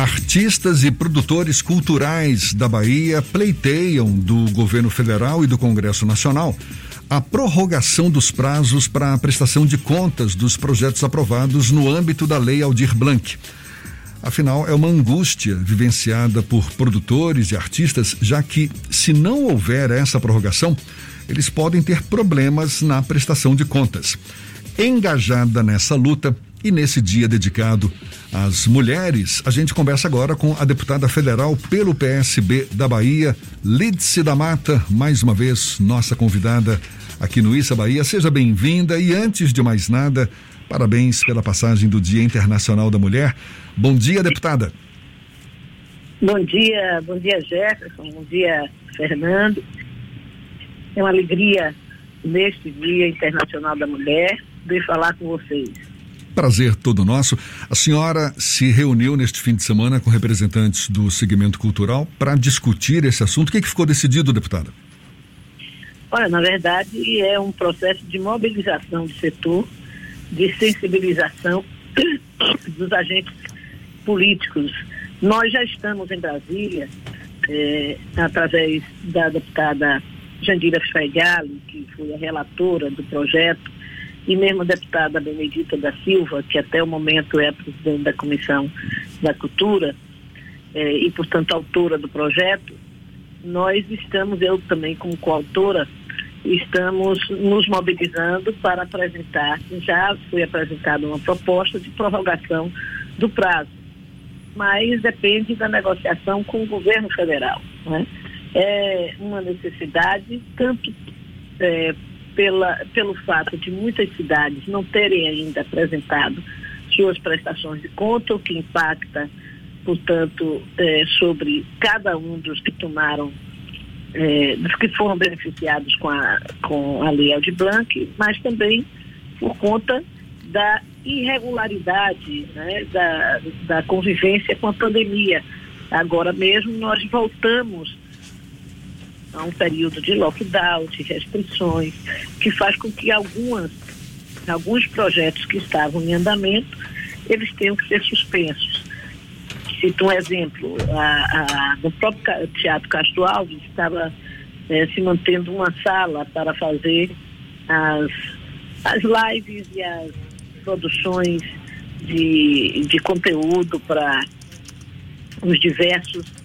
Artistas e produtores culturais da Bahia pleiteiam do governo federal e do Congresso Nacional a prorrogação dos prazos para a prestação de contas dos projetos aprovados no âmbito da Lei Aldir Blanc. Afinal, é uma angústia vivenciada por produtores e artistas, já que, se não houver essa prorrogação, eles podem ter problemas na prestação de contas. Engajada nessa luta, e nesse dia dedicado às mulheres, a gente conversa agora com a deputada federal pelo PSB da Bahia, Lídice da Mata, mais uma vez nossa convidada aqui no Issa Bahia. Seja bem-vinda e antes de mais nada, parabéns pela passagem do Dia Internacional da Mulher. Bom dia, deputada. Bom dia, bom dia Jefferson, bom dia Fernando. É uma alegria neste Dia Internacional da Mulher de falar com vocês. Prazer todo nosso. A senhora se reuniu neste fim de semana com representantes do segmento cultural para discutir esse assunto. O que, é que ficou decidido, deputada? Olha, na verdade, é um processo de mobilização do setor, de sensibilização dos agentes políticos. Nós já estamos em Brasília, é, através da deputada Jandira Fegali, que foi a relatora do projeto, e mesmo a deputada Benedita da Silva, que até o momento é a presidente da Comissão da Cultura eh, e, portanto, autora do projeto, nós estamos, eu também como coautora, estamos nos mobilizando para apresentar, já foi apresentada uma proposta de prorrogação do prazo, mas depende da negociação com o governo federal. Né? É uma necessidade, tanto é, pela, pelo fato de muitas cidades não terem ainda apresentado suas prestações de conta, o que impacta, portanto, é, sobre cada um dos que tomaram, é, dos que foram beneficiados com a, com a Lei Aldir Blanc, mas também por conta da irregularidade né, da, da convivência com a pandemia. Agora mesmo nós voltamos a um período de lockdown, de restrições, que faz com que algumas, alguns projetos que estavam em andamento, eles tenham que ser suspensos. Cito um exemplo, a, a, no próprio Teatro Castro Alves estava eh, se mantendo uma sala para fazer as, as lives e as produções de, de conteúdo para os diversos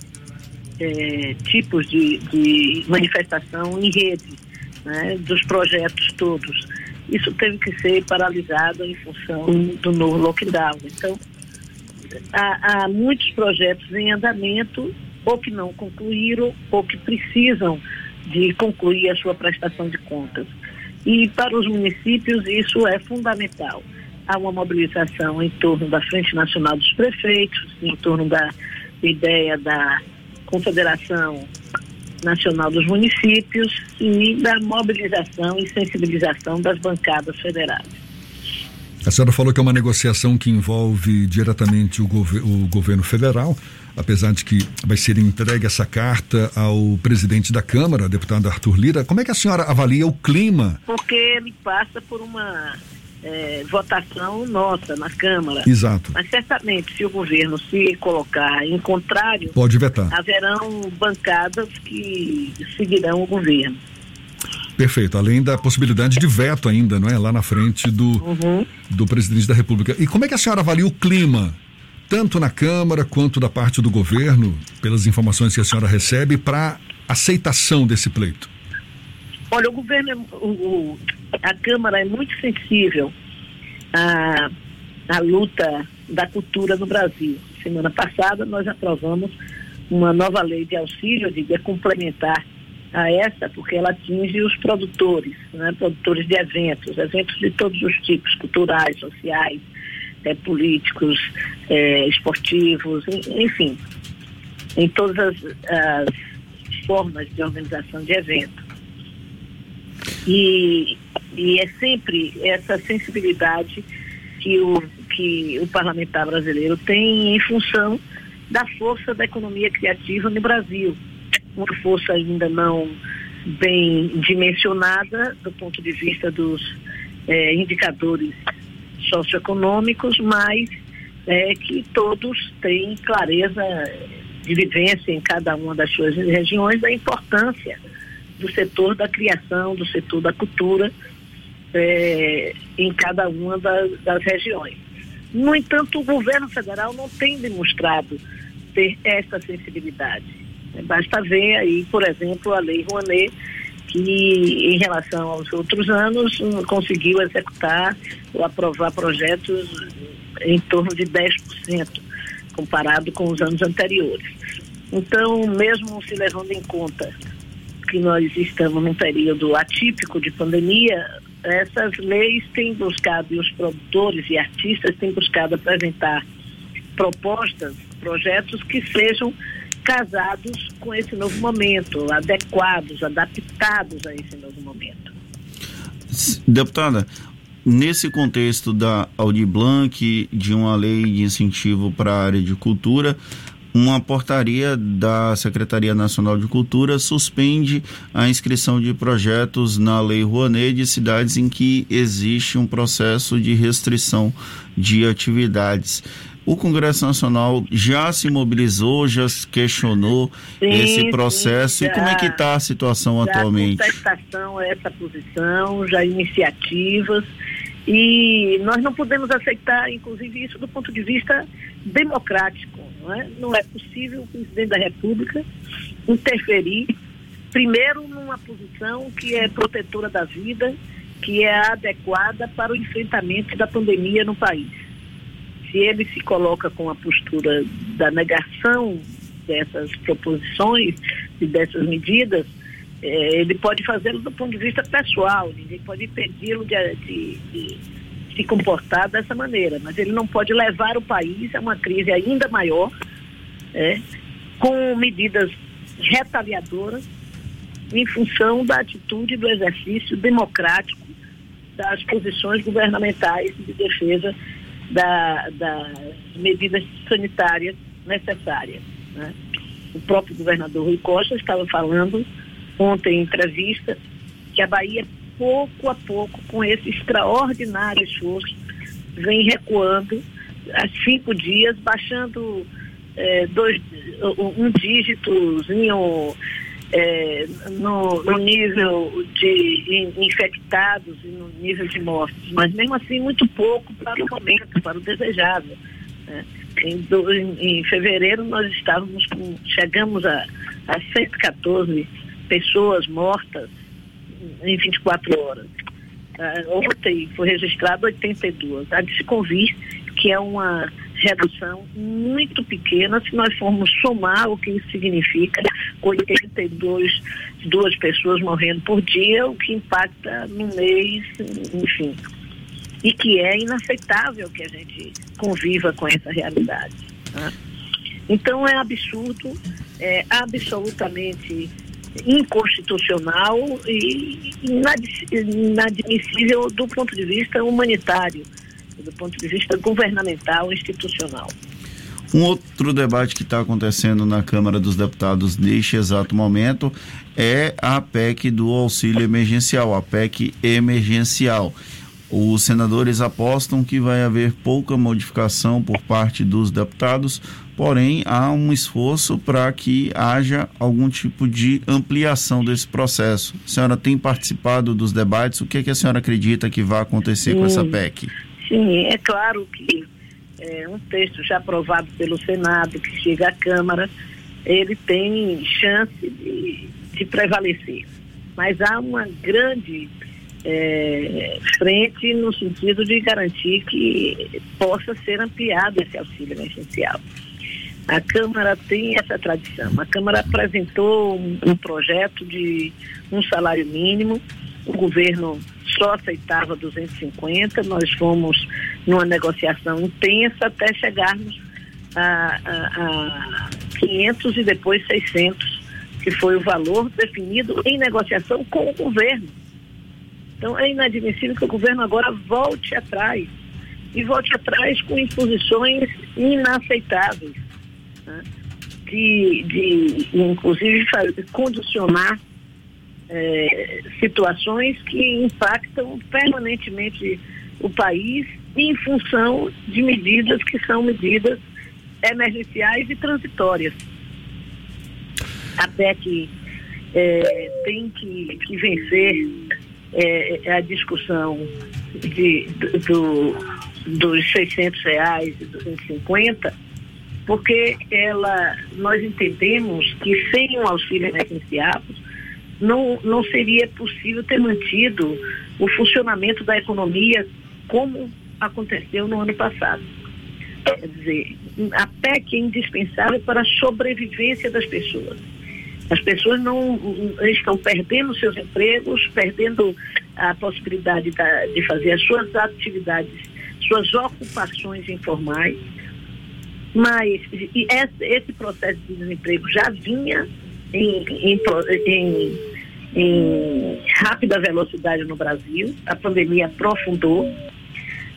é, tipos de, de, manifestação em rede, né, dos projetos todos. Isso teve que ser paralisado em função do novo lockdown. Então, há, há muitos projetos em andamento, ou que não concluíram, ou que precisam de concluir a sua prestação de contas. E para os municípios isso é fundamental. Há uma mobilização em torno da Frente Nacional dos Prefeitos, em torno da ideia da Confederação Nacional dos Municípios e da mobilização e sensibilização das bancadas federais. A senhora falou que é uma negociação que envolve diretamente o, gov o, governo federal, apesar de que vai ser entregue essa carta ao presidente da Câmara, deputado Arthur Lira. Como é que a senhora avalia o clima? Porque ele passa por uma é, votação nossa na Câmara. Exato. Mas certamente, se o governo se colocar em contrário, pode vetar. Haverão bancadas que seguirão o governo. Perfeito. Além da possibilidade de veto ainda, não é? Lá na frente do, uhum. do presidente da República. E como é que a senhora avalia o clima, tanto na Câmara quanto da parte do governo, pelas informações que a senhora recebe, para aceitação desse pleito? Olha, o governo, é, o, o, a Câmara é muito sensível à, à luta da cultura no Brasil. Semana passada nós aprovamos uma nova lei de auxílio, de é complementar a essa, porque ela atinge os produtores, né, produtores de eventos, eventos de todos os tipos, culturais, sociais, é, políticos, é, esportivos, enfim, em todas as, as formas de organização de eventos. E, e é sempre essa sensibilidade que o, que o parlamentar brasileiro tem em função da força da economia criativa no Brasil. Uma força ainda não bem dimensionada do ponto de vista dos eh, indicadores socioeconômicos, mas é que todos têm clareza de vivência em cada uma das suas regiões da importância do setor da criação, do setor da cultura é, em cada uma das, das regiões. No entanto, o governo federal não tem demonstrado ter essa sensibilidade. Basta ver aí, por exemplo, a Lei Rouanet, que em relação aos outros anos conseguiu executar ou aprovar projetos em torno de 10%, comparado com os anos anteriores. Então, mesmo se levando em conta que nós estamos num período atípico de pandemia, essas leis têm buscado, e os produtores e artistas têm buscado apresentar propostas, projetos que sejam casados com esse novo momento, adequados, adaptados a esse novo momento. Deputada, nesse contexto da Audi Blanc, de uma lei de incentivo para a área de cultura, uma portaria da Secretaria Nacional de Cultura suspende a inscrição de projetos na Lei Rouanet de cidades em que existe um processo de restrição de atividades. O Congresso Nacional já se mobilizou, já questionou sim, esse processo sim, já, e como é que está a situação já atualmente? contestação a essa posição, já iniciativas e nós não podemos aceitar, inclusive, isso do ponto de vista democrático. Não é, não é possível o presidente da República interferir, primeiro, numa posição que é protetora da vida, que é adequada para o enfrentamento da pandemia no país. Se ele se coloca com a postura da negação dessas proposições e dessas medidas, é, ele pode fazê-lo do ponto de vista pessoal, ninguém pode impedi-lo de, de, de, se comportar dessa maneira, mas ele não pode levar o país a uma crise ainda maior, é, com medidas retaliadoras em função da atitude do exercício democrático das posições governamentais de defesa da, das medidas sanitárias necessárias. Né? O próprio governador Rui Costa estava falando ontem em entrevista que a Bahia, pouco a pouco, com esse extraordinário esforço, vem recuando há cinco dias, baixando é, dois, um dígitozinho é, no, no, nível de infectados e no nível de mortes, mas mesmo assim muito pouco para o momento, para o desejável. Né? Em, do, em, em, fevereiro nós estávamos com, chegamos a, a 114 pessoas mortas em 24 horas. Uh, ontem foi registrado 82. Há de se convir que é uma redução muito pequena se nós formos somar o que isso significa 82 duas pessoas morrendo por dia, o que impacta no mês, enfim. E que é inaceitável que a gente conviva com essa realidade. Tá? Então é absurdo, é absolutamente inconstitucional e inadmissível do ponto de vista humanitário, do ponto de vista governamental, institucional. Um outro debate que está acontecendo na Câmara dos Deputados neste exato momento é a PEC do auxílio emergencial, a PEC emergencial. Os senadores apostam que vai haver pouca modificação por parte dos deputados, porém há um esforço para que haja algum tipo de ampliação desse processo. A senhora tem participado dos debates, o que, é que a senhora acredita que vai acontecer sim, com essa PEC? Sim, é claro que é, um texto já aprovado pelo Senado, que chega à Câmara, ele tem chance de, de prevalecer. Mas há uma grande é, frente no sentido de garantir que possa ser ampliado esse auxílio emergencial. A Câmara tem essa tradição. A Câmara apresentou um, projeto de um salário mínimo, o governo só aceitava 250, nós fomos numa negociação intensa até chegarmos a, a, a 500 e depois 600, que foi o valor definido em negociação com o governo. Então é inadmissível que o governo agora volte atrás e volte atrás com imposições inaceitáveis de, de, inclusive, condicionar é, situações que impactam permanentemente o país em função de medidas que são medidas emergenciais e transitórias. Até que é, tem que, que vencer é, a discussão de, do, dos 600 reais e 250, porque ela, nós entendemos que sem um auxílio emergencial não, não seria possível ter mantido o funcionamento da economia como aconteceu no ano passado. Quer dizer, a PEC é indispensável para a sobrevivência das pessoas. As pessoas não estão perdendo seus empregos, perdendo a possibilidade da, de fazer as suas atividades, suas ocupações informais. Mas esse, processo de desemprego já vinha em, em, em, em rápida velocidade no Brasil, a pandemia aprofundou.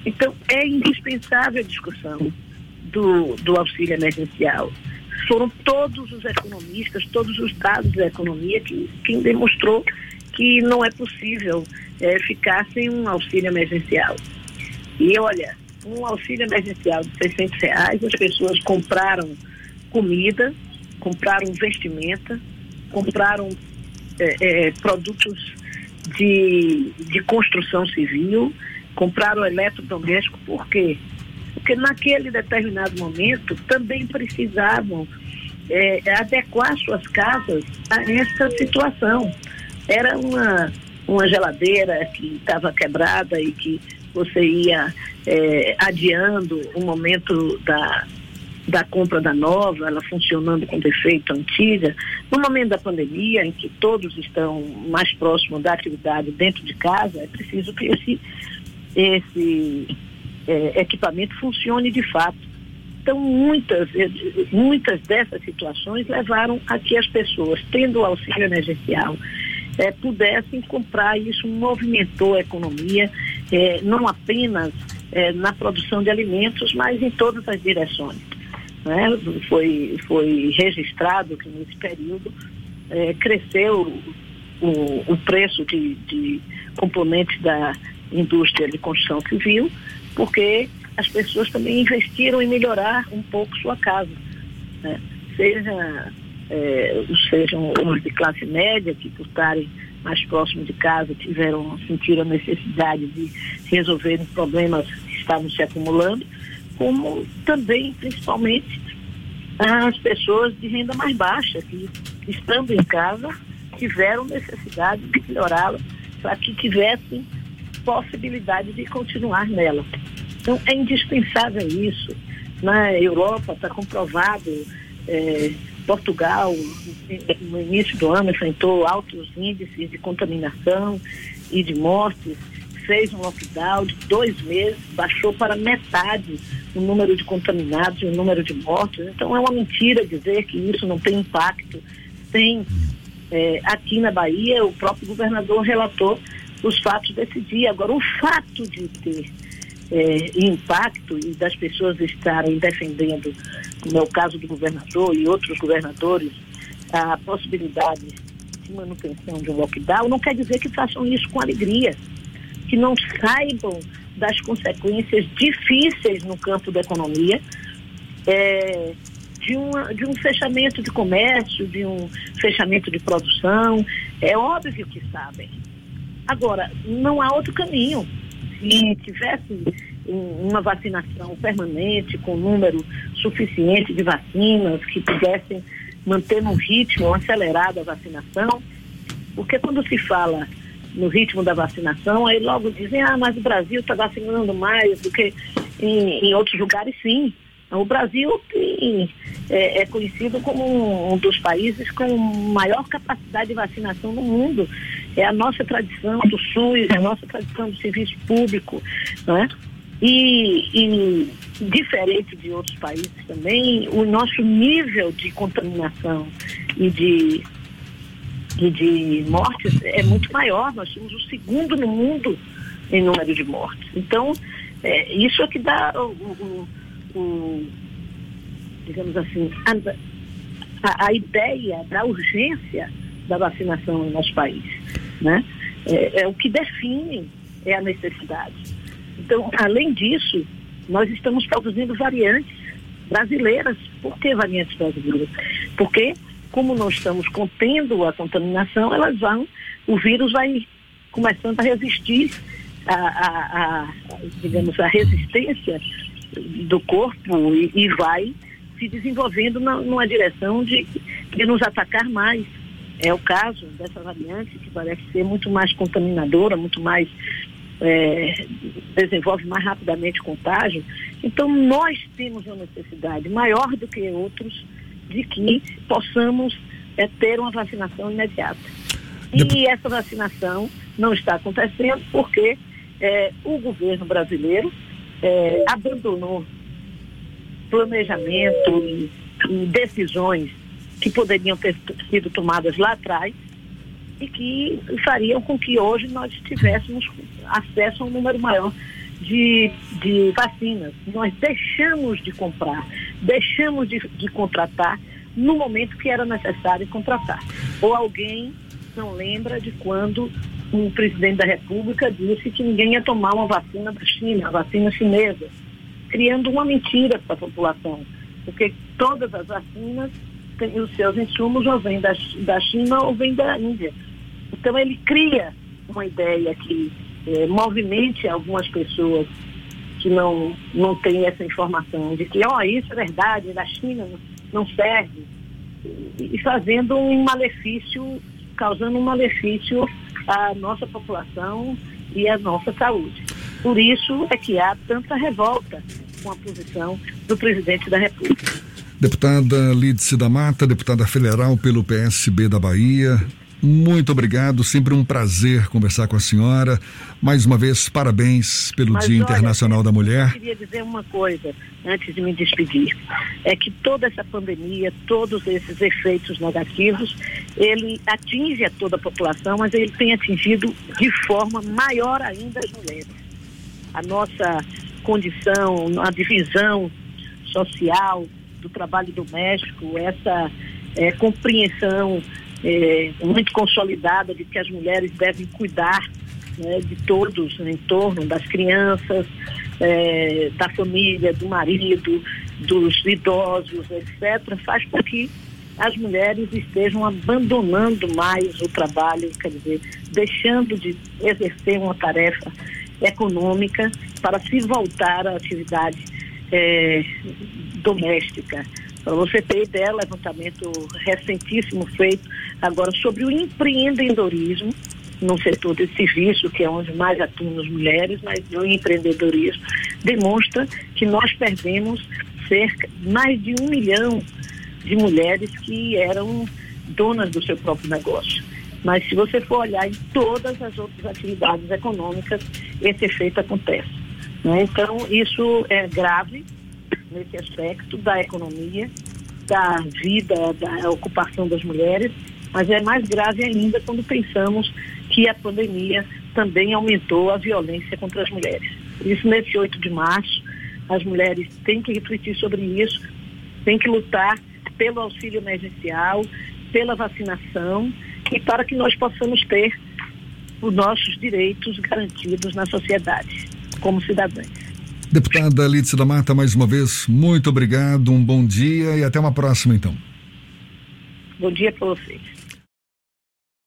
Então, é indispensável a discussão do, do auxílio emergencial foram todos os economistas, todos os dados da economia que quem demonstrou que não é possível é, ficar sem um auxílio emergencial. E olha, um auxílio emergencial de 600 reais, as pessoas compraram comida, compraram vestimenta, compraram é, é, produtos de, de construção civil, compraram eletrodoméstico, por quê? porque naquele determinado momento também precisavam é, adequar suas casas a essa situação. Era uma, uma geladeira que estava quebrada e que você ia é, adiando o momento da, da compra da nova, ela funcionando com defeito antiga. No momento da pandemia, em que todos estão mais próximos da atividade dentro de casa, é preciso que esse, esse é, equipamento funcione de fato. Então, muitas, eh, muitas dessas situações levaram a que as pessoas, tendo o auxílio emergencial, é, pudessem comprar. Isso movimentou a economia, é, não apenas é, na produção de alimentos, mas em todas as direções. Né? Foi, foi registrado que nesse período cresceu o, o preço de, de componentes da indústria de construção civil, porque as pessoas também investiram em melhorar um pouco sua casa. Né? Seja, é, sejam os de classe média, que por estarem mais próximos de casa tiveram, sentiram a necessidade de resolverem problemas que estavam se acumulando, como também, principalmente, as pessoas de renda mais baixa, que estando em casa, tiveram necessidade de melhorá-la para que tivessem possibilidade de continuar nela. Então, é indispensável isso. Na Europa está comprovado, é, Portugal, no início do ano, enfrentou altos índices de contaminação e de mortes, fez um lockdown de dois meses, baixou para metade o número de contaminados e o número de mortes. Então, é uma mentira dizer que isso não tem impacto. Tem. É, aqui na Bahia, o próprio governador relatou os fatos desse dia. Agora, o fato de ter é, impacto e das pessoas estarem defendendo, como é o caso do governador e outros governadores, a possibilidade de manutenção de um lockdown, não quer dizer que façam isso com alegria, que não saibam das consequências difíceis no campo da economia, é, de, uma, de um fechamento de comércio, de um fechamento de produção. É óbvio que sabem. Agora, não há outro caminho. Se tivesse uma vacinação permanente, com número suficiente de vacinas, que pudessem manter no ritmo acelerado a vacinação, porque quando se fala no ritmo da vacinação, aí logo dizem, ah, mas o Brasil está vacinando mais do que em, em outros lugares, sim. O Brasil tem, é, é, conhecido como um dos países com maior capacidade de vacinação no mundo. É a nossa tradição do SUS, é a nossa tradição do serviço público. Não é? E, e, diferente de outros países também, o nosso nível de contaminação e de, e de mortes é muito maior. Nós somos o segundo no mundo em número de mortes. Então, é, isso é que dá o, o com, digamos assim, a, a, ideia da urgência da vacinação no nosso país. Né? É, é, o que define é a necessidade. Então, além disso, nós estamos produzindo variantes brasileiras. Por que variantes brasileiras? Porque, como nós estamos contendo a contaminação, elas vão, o vírus vai começando a resistir a, a, a digamos, a resistência do corpo e, e vai se desenvolvendo na, numa direção de, de nos atacar mais. É o caso dessa variante que parece ser muito mais contaminadora, muito mais é, desenvolve mais rapidamente contágio. Então nós temos uma necessidade maior do que outros de que possamos é, ter uma vacinação imediata. E essa vacinação não está acontecendo porque é, o governo brasileiro é, abandonou planejamento e, e decisões que poderiam ter sido tomadas lá atrás e que fariam com que hoje nós tivéssemos acesso a um número maior de, de vacinas. Nós deixamos de comprar, deixamos de, de contratar no momento que era necessário contratar. Ou alguém não lembra de quando um presidente da República disse que ninguém ia tomar uma vacina da China, a vacina chinesa, criando uma mentira para a população, porque todas as vacinas os seus insumos ou vêm da, da China ou vêm da Índia. Então ele cria uma ideia que é, movimente algumas pessoas que não, não têm essa informação de que, ó, oh, isso é verdade, da China não serve, e fazendo um malefício, causando um malefício à nossa população e à nossa saúde. Por isso é que há tanta revolta com a posição do presidente da República. Deputada Lídice da Mata, deputada federal pelo PSB da Bahia, muito obrigado, sempre um prazer conversar com a senhora. Mais uma vez, parabéns pelo Mas, Dia olha, Internacional da Mulher. Eu queria dizer uma coisa antes de me despedir. É que toda essa pandemia, todos esses efeitos negativos, ele atinge a toda a população, mas ele tem atingido de forma maior ainda as mulheres. A nossa condição, a divisão social do trabalho doméstico, essa é, compreensão é, muito consolidada de que as mulheres devem cuidar né, de todos em torno das crianças, é, da família, do marido, dos idosos, etc., faz com que as mulheres estejam abandonando mais o trabalho, quer dizer, deixando de exercer uma tarefa econômica para se voltar à atividade é, doméstica. Para você ter ideia, levantamento recentíssimo feito agora sobre o empreendedorismo no setor de serviço, que é onde mais atuam as mulheres, mas o empreendedorismo demonstra que nós perdemos cerca mais de um milhão de mulheres que eram donas do seu próprio negócio. Mas se você for olhar em todas as outras atividades econômicas, esse efeito acontece. Né? Então, isso é grave, nesse aspecto da economia, da vida, da ocupação das mulheres, mas é mais grave ainda quando pensamos que a pandemia também aumentou a violência contra as mulheres. Isso, nesse 8 de março, as mulheres têm que refletir sobre isso, têm que lutar pelo auxílio emergencial, pela vacinação e para que nós possamos ter os nossos direitos garantidos na sociedade, como cidadãs. Deputada Lídice da Mata, mais uma vez, muito obrigado, um bom dia e até uma próxima, então. Bom dia para vocês.